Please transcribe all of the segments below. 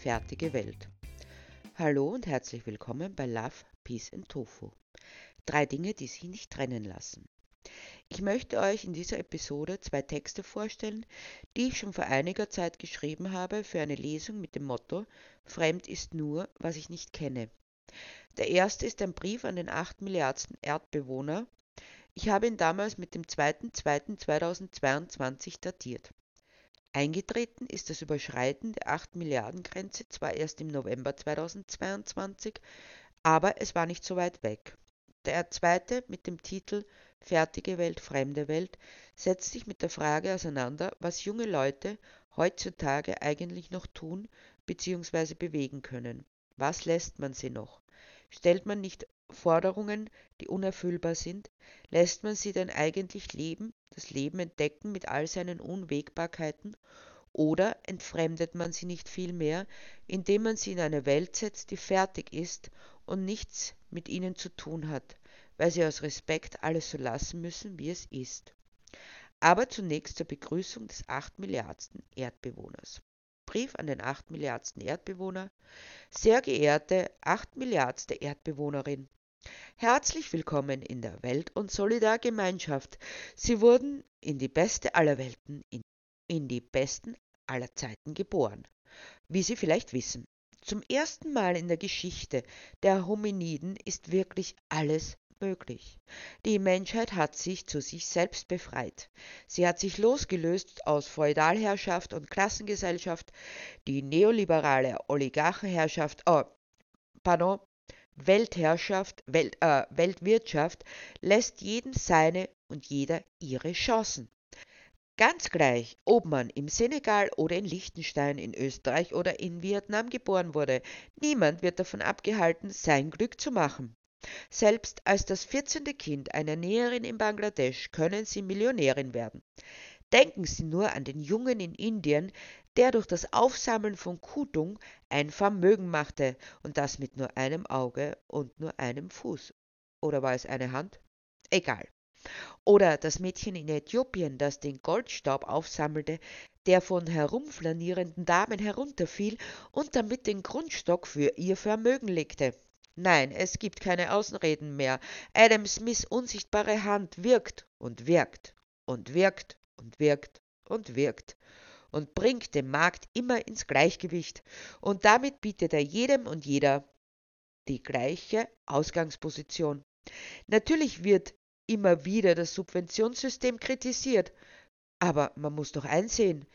fertige Welt. Hallo und herzlich willkommen bei Love, Peace and Tofu. Drei Dinge, die sich nicht trennen lassen. Ich möchte euch in dieser Episode zwei Texte vorstellen, die ich schon vor einiger Zeit geschrieben habe für eine Lesung mit dem Motto Fremd ist nur, was ich nicht kenne. Der erste ist ein Brief an den acht Milliardsten Erdbewohner. Ich habe ihn damals mit dem 2.2.2022 datiert. Eingetreten ist das Überschreiten der 8 Milliarden Grenze zwar erst im November 2022, aber es war nicht so weit weg. Der zweite mit dem Titel Fertige Welt, fremde Welt setzt sich mit der Frage auseinander, was junge Leute heutzutage eigentlich noch tun bzw. bewegen können. Was lässt man sie noch? Stellt man nicht Forderungen, die unerfüllbar sind? Lässt man sie denn eigentlich leben, das Leben entdecken mit all seinen Unwägbarkeiten? Oder entfremdet man sie nicht vielmehr, indem man sie in eine Welt setzt, die fertig ist und nichts mit ihnen zu tun hat, weil sie aus Respekt alles so lassen müssen, wie es ist? Aber zunächst zur Begrüßung des acht Milliardsten Erdbewohners. Brief an den acht Milliardsten Erdbewohner. Sehr geehrte acht Milliardste Erdbewohnerin, Herzlich willkommen in der Welt- und Solidargemeinschaft. Sie wurden in die beste aller Welten, in, in die besten aller Zeiten geboren. Wie Sie vielleicht wissen, zum ersten Mal in der Geschichte der Hominiden ist wirklich alles möglich. Die Menschheit hat sich zu sich selbst befreit. Sie hat sich losgelöst aus Feudalherrschaft und Klassengesellschaft. Die neoliberale Oligarchenherrschaft, oh, pardon, Weltherrschaft, Welt, äh, Weltwirtschaft lässt jedem seine und jeder ihre Chancen. Ganz gleich, ob man im Senegal oder in Liechtenstein, in Österreich oder in Vietnam geboren wurde, niemand wird davon abgehalten, sein Glück zu machen. Selbst als das 14. Kind einer Näherin in Bangladesch können sie Millionärin werden. Denken Sie nur an den Jungen in Indien, der durch das Aufsammeln von Kutung ein Vermögen machte, und das mit nur einem Auge und nur einem Fuß. Oder war es eine Hand? Egal. Oder das Mädchen in Äthiopien, das den Goldstaub aufsammelte, der von herumflanierenden Damen herunterfiel und damit den Grundstock für ihr Vermögen legte. Nein, es gibt keine Außenreden mehr. Adam Smiths unsichtbare Hand wirkt und wirkt und wirkt und wirkt und wirkt und bringt den Markt immer ins Gleichgewicht und damit bietet er jedem und jeder die gleiche Ausgangsposition. Natürlich wird immer wieder das Subventionssystem kritisiert, aber man muss doch einsehen,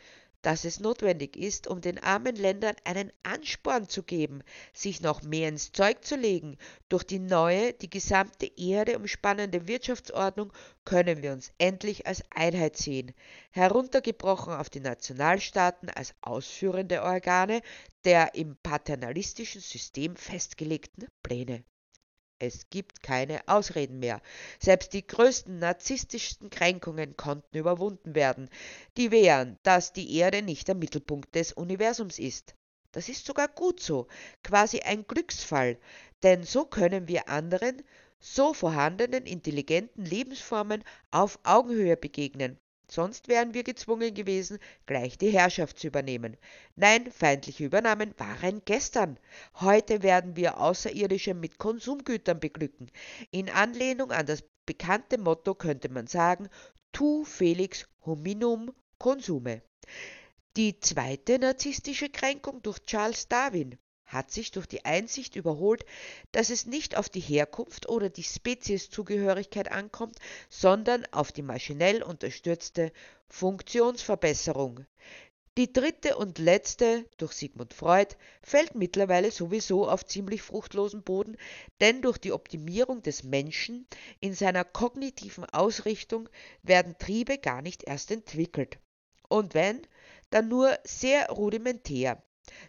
dass es notwendig ist, um den armen Ländern einen Ansporn zu geben, sich noch mehr ins Zeug zu legen. Durch die neue, die gesamte Erde umspannende Wirtschaftsordnung können wir uns endlich als Einheit sehen, heruntergebrochen auf die Nationalstaaten als ausführende Organe der im paternalistischen System festgelegten Pläne. Es gibt keine Ausreden mehr. Selbst die größten narzisstischsten Kränkungen konnten überwunden werden, die wehren, dass die Erde nicht der Mittelpunkt des Universums ist. Das ist sogar gut so, quasi ein Glücksfall, denn so können wir anderen, so vorhandenen intelligenten Lebensformen auf Augenhöhe begegnen, Sonst wären wir gezwungen gewesen, gleich die Herrschaft zu übernehmen. Nein, feindliche Übernahmen waren gestern. Heute werden wir Außerirdische mit Konsumgütern beglücken. In Anlehnung an das bekannte Motto könnte man sagen, tu felix hominum consume. Die zweite narzisstische Kränkung durch Charles Darwin hat sich durch die Einsicht überholt, dass es nicht auf die Herkunft oder die Spezieszugehörigkeit ankommt, sondern auf die maschinell unterstützte Funktionsverbesserung. Die dritte und letzte, durch Sigmund Freud, fällt mittlerweile sowieso auf ziemlich fruchtlosen Boden, denn durch die Optimierung des Menschen in seiner kognitiven Ausrichtung werden Triebe gar nicht erst entwickelt. Und wenn, dann nur sehr rudimentär.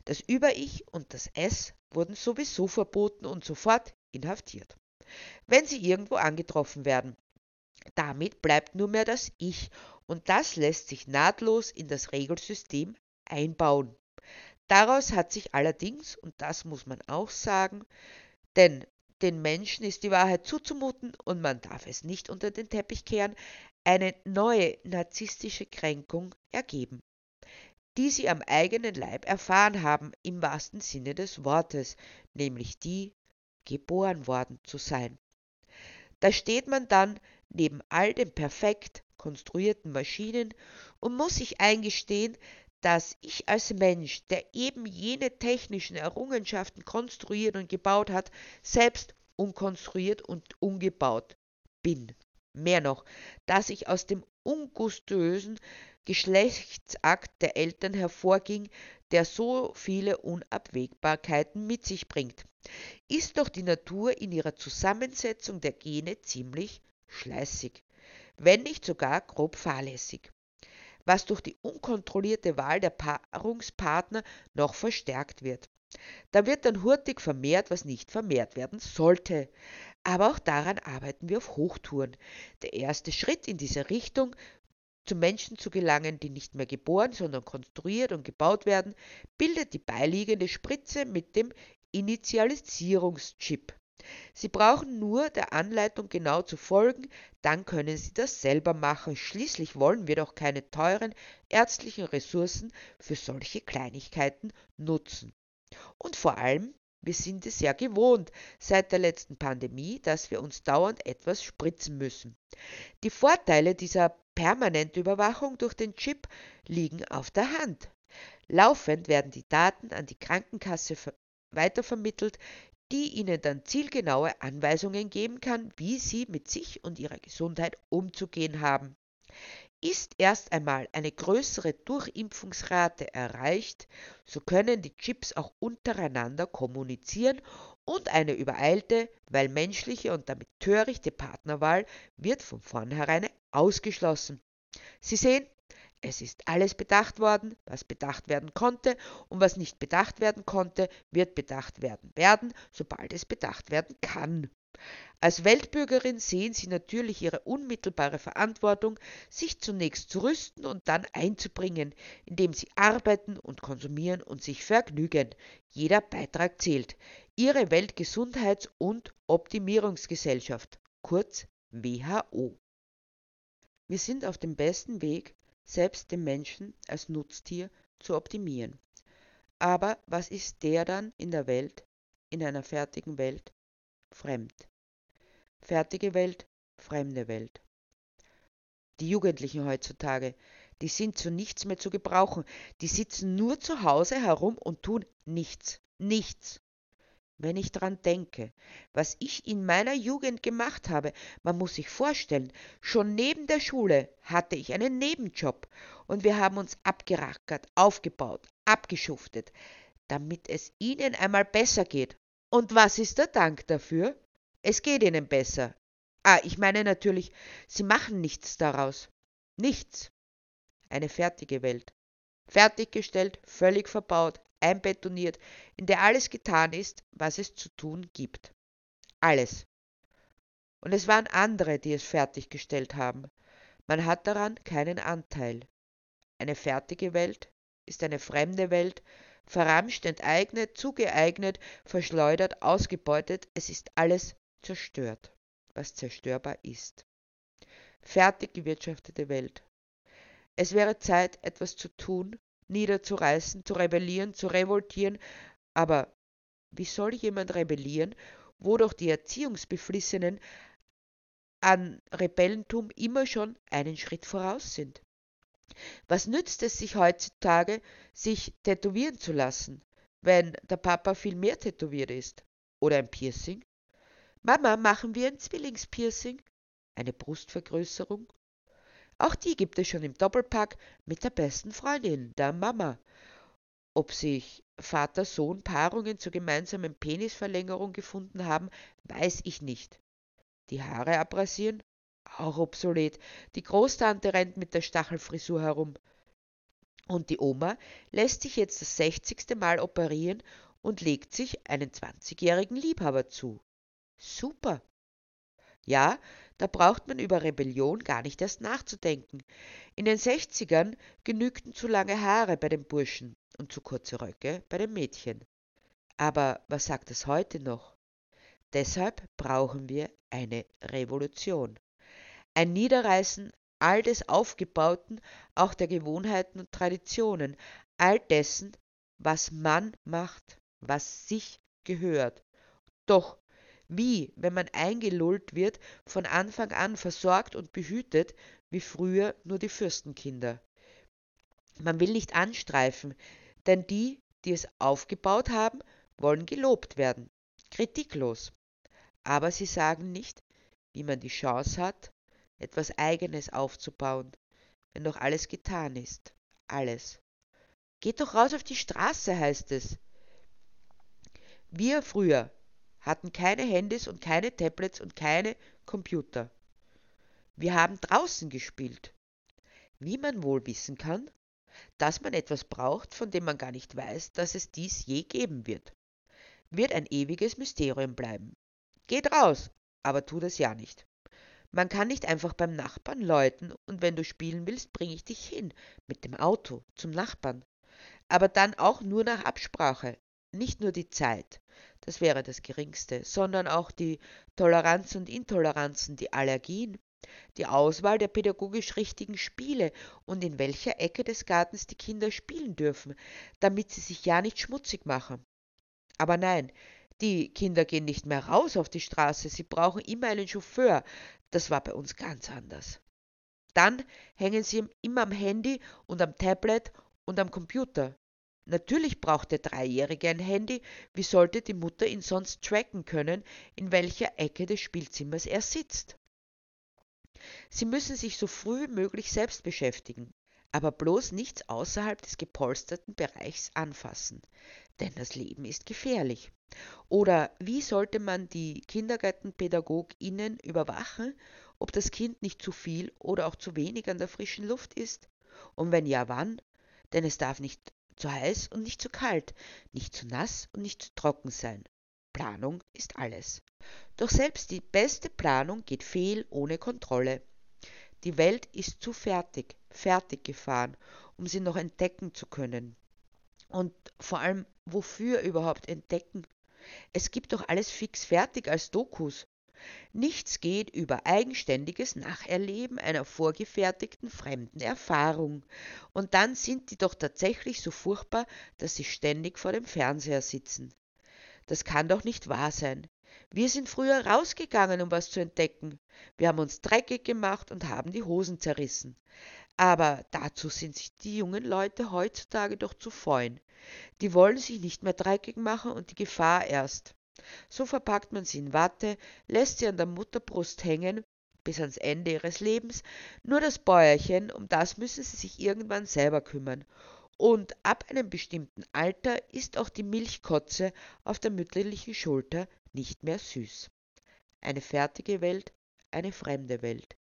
Das Über-Ich und das Es wurden sowieso verboten und sofort inhaftiert. Wenn sie irgendwo angetroffen werden. Damit bleibt nur mehr das Ich und das lässt sich nahtlos in das Regelsystem einbauen. Daraus hat sich allerdings, und das muss man auch sagen, denn den Menschen ist die Wahrheit zuzumuten und man darf es nicht unter den Teppich kehren, eine neue narzisstische Kränkung ergeben. Die sie am eigenen Leib erfahren haben, im wahrsten Sinne des Wortes, nämlich die, geboren worden zu sein. Da steht man dann neben all den perfekt konstruierten Maschinen und muss sich eingestehen, dass ich als Mensch, der eben jene technischen Errungenschaften konstruiert und gebaut hat, selbst unkonstruiert und ungebaut bin. Mehr noch, dass ich aus dem ungustuösen Geschlechtsakt der Eltern hervorging, der so viele Unabwägbarkeiten mit sich bringt, ist doch die Natur in ihrer Zusammensetzung der Gene ziemlich schleißig, wenn nicht sogar grob fahrlässig, was durch die unkontrollierte Wahl der Paarungspartner noch verstärkt wird. Da wird dann hurtig vermehrt, was nicht vermehrt werden sollte. Aber auch daran arbeiten wir auf Hochtouren. Der erste Schritt in diese Richtung zu Menschen zu gelangen, die nicht mehr geboren, sondern konstruiert und gebaut werden, bildet die beiliegende Spritze mit dem Initialisierungschip. Sie brauchen nur der Anleitung genau zu folgen, dann können Sie das selber machen. Schließlich wollen wir doch keine teuren ärztlichen Ressourcen für solche Kleinigkeiten nutzen. Und vor allem, wir sind es ja gewohnt seit der letzten Pandemie, dass wir uns dauernd etwas spritzen müssen. Die Vorteile dieser Permanentüberwachung durch den Chip liegen auf der Hand. Laufend werden die Daten an die Krankenkasse weitervermittelt, die Ihnen dann zielgenaue Anweisungen geben kann, wie Sie mit sich und Ihrer Gesundheit umzugehen haben. Ist erst einmal eine größere Durchimpfungsrate erreicht, so können die Chips auch untereinander kommunizieren und eine übereilte, weil menschliche und damit törichte Partnerwahl wird von vornherein ausgeschlossen. Sie sehen, es ist alles bedacht worden, was bedacht werden konnte, und was nicht bedacht werden konnte, wird bedacht werden werden, sobald es bedacht werden kann. Als Weltbürgerin sehen Sie natürlich Ihre unmittelbare Verantwortung, sich zunächst zu rüsten und dann einzubringen, indem Sie arbeiten und konsumieren und sich vergnügen. Jeder Beitrag zählt. Ihre Weltgesundheits- und Optimierungsgesellschaft, kurz WHO. Wir sind auf dem besten Weg, selbst den Menschen als Nutztier zu optimieren. Aber was ist der dann in der Welt, in einer fertigen Welt? Fremd. Fertige Welt, fremde Welt. Die Jugendlichen heutzutage, die sind zu nichts mehr zu gebrauchen, die sitzen nur zu Hause herum und tun nichts, nichts. Wenn ich dran denke, was ich in meiner Jugend gemacht habe, man muss sich vorstellen, schon neben der Schule hatte ich einen Nebenjob und wir haben uns abgerackert, aufgebaut, abgeschuftet, damit es ihnen einmal besser geht. Und was ist der Dank dafür? Es geht ihnen besser. Ah, ich meine natürlich, sie machen nichts daraus. Nichts. Eine fertige Welt. Fertiggestellt, völlig verbaut, einbetoniert, in der alles getan ist, was es zu tun gibt. Alles. Und es waren andere, die es fertiggestellt haben. Man hat daran keinen Anteil. Eine fertige Welt ist eine fremde Welt, verramscht, enteignet, zugeeignet, verschleudert, ausgebeutet, es ist alles zerstört, was zerstörbar ist. Fertig gewirtschaftete Welt. Es wäre Zeit, etwas zu tun, niederzureißen, zu rebellieren, zu revoltieren, aber wie soll jemand rebellieren, wo doch die Erziehungsbeflissenen an Rebellentum immer schon einen Schritt voraus sind? Was nützt es sich heutzutage, sich tätowieren zu lassen, wenn der Papa viel mehr tätowiert ist? Oder ein Piercing? Mama, machen wir ein Zwillingspiercing? Eine Brustvergrößerung? Auch die gibt es schon im Doppelpack mit der besten Freundin, der Mama. Ob sich Vater-Sohn-Paarungen zur gemeinsamen Penisverlängerung gefunden haben, weiß ich nicht. Die Haare abrasieren? Auch obsolet. Die Großtante rennt mit der Stachelfrisur herum. Und die Oma lässt sich jetzt das sechzigste Mal operieren und legt sich einen zwanzigjährigen Liebhaber zu. Super. Ja, da braucht man über Rebellion gar nicht erst nachzudenken. In den 60ern genügten zu lange Haare bei den Burschen und zu kurze Röcke bei den Mädchen. Aber was sagt es heute noch? Deshalb brauchen wir eine Revolution. Ein Niederreißen all des Aufgebauten, auch der Gewohnheiten und Traditionen, all dessen, was man macht, was sich gehört. Doch wie, wenn man eingelullt wird, von Anfang an versorgt und behütet, wie früher nur die Fürstenkinder. Man will nicht anstreifen, denn die, die es aufgebaut haben, wollen gelobt werden, kritiklos. Aber sie sagen nicht, wie man die Chance hat, etwas Eigenes aufzubauen, wenn doch alles getan ist. Alles. Geht doch raus auf die Straße, heißt es. Wir früher hatten keine Handys und keine Tablets und keine Computer. Wir haben draußen gespielt. Wie man wohl wissen kann, dass man etwas braucht, von dem man gar nicht weiß, dass es dies je geben wird, wird ein ewiges Mysterium bleiben. Geht raus, aber tu das ja nicht. Man kann nicht einfach beim Nachbarn läuten und wenn du spielen willst, bringe ich dich hin mit dem Auto zum Nachbarn. Aber dann auch nur nach Absprache, nicht nur die Zeit, das wäre das Geringste, sondern auch die Toleranz und Intoleranzen, die Allergien, die Auswahl der pädagogisch richtigen Spiele und in welcher Ecke des Gartens die Kinder spielen dürfen, damit sie sich ja nicht schmutzig machen. Aber nein, die Kinder gehen nicht mehr raus auf die Straße, sie brauchen immer einen Chauffeur. Das war bei uns ganz anders. Dann hängen sie immer am Handy und am Tablet und am Computer. Natürlich braucht der Dreijährige ein Handy, wie sollte die Mutter ihn sonst tracken können, in welcher Ecke des Spielzimmers er sitzt? Sie müssen sich so früh wie möglich selbst beschäftigen, aber bloß nichts außerhalb des gepolsterten Bereichs anfassen, denn das Leben ist gefährlich. Oder wie sollte man die Kindergartenpädagoginnen überwachen, ob das Kind nicht zu viel oder auch zu wenig an der frischen Luft ist? Und wenn ja, wann? Denn es darf nicht zu heiß und nicht zu kalt, nicht zu nass und nicht zu trocken sein. Planung ist alles. Doch selbst die beste Planung geht fehl ohne Kontrolle. Die Welt ist zu fertig, fertig gefahren, um sie noch entdecken zu können. Und vor allem, wofür überhaupt entdecken? Es gibt doch alles fix fertig als Dokus. Nichts geht über eigenständiges Nacherleben einer vorgefertigten fremden Erfahrung. Und dann sind die doch tatsächlich so furchtbar, dass sie ständig vor dem Fernseher sitzen. Das kann doch nicht wahr sein. Wir sind früher rausgegangen, um was zu entdecken. Wir haben uns dreckig gemacht und haben die Hosen zerrissen. Aber dazu sind sich die jungen Leute heutzutage doch zu fein. Die wollen sich nicht mehr dreckig machen und die Gefahr erst. So verpackt man sie in Watte, lässt sie an der Mutterbrust hängen bis ans Ende ihres Lebens, nur das Bäuerchen, um das müssen sie sich irgendwann selber kümmern. Und ab einem bestimmten Alter ist auch die Milchkotze auf der mütterlichen Schulter nicht mehr süß. Eine fertige Welt, eine fremde Welt.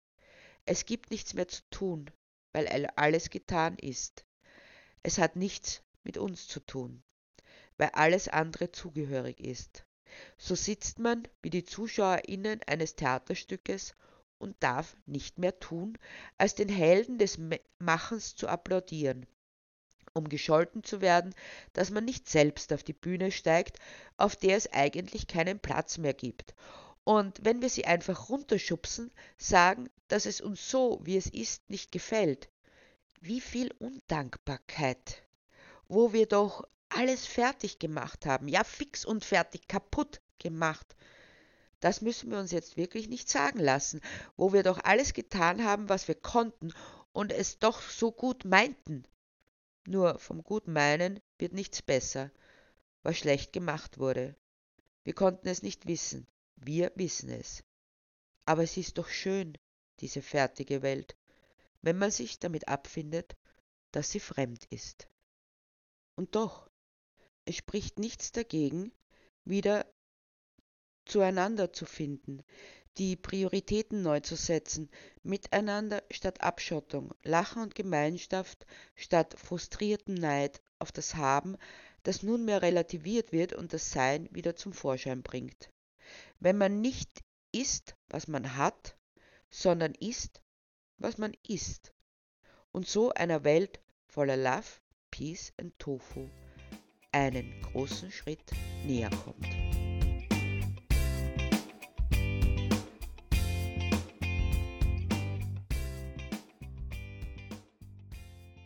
Es gibt nichts mehr zu tun, weil alles getan ist. Es hat nichts mit uns zu tun, weil alles andere zugehörig ist. So sitzt man wie die ZuschauerInnen eines Theaterstückes und darf nicht mehr tun, als den Helden des Machens zu applaudieren, um gescholten zu werden, dass man nicht selbst auf die Bühne steigt, auf der es eigentlich keinen Platz mehr gibt. Und wenn wir sie einfach runterschubsen, sagen, dass es uns so, wie es ist, nicht gefällt. Wie viel Undankbarkeit, wo wir doch alles fertig gemacht haben, ja fix und fertig kaputt gemacht. Das müssen wir uns jetzt wirklich nicht sagen lassen, wo wir doch alles getan haben, was wir konnten und es doch so gut meinten. Nur vom gut meinen wird nichts besser, was schlecht gemacht wurde. Wir konnten es nicht wissen, wir wissen es. Aber es ist doch schön, diese fertige Welt, wenn man sich damit abfindet, dass sie fremd ist. Und doch, es spricht nichts dagegen, wieder zueinander zu finden, die Prioritäten neu zu setzen, miteinander statt Abschottung, Lachen und Gemeinschaft statt frustrierten Neid auf das Haben, das nunmehr relativiert wird und das Sein wieder zum Vorschein bringt. Wenn man nicht ist, was man hat, sondern ist, was man ist. Und so einer Welt voller Love, Peace und Tofu einen großen Schritt näher kommt.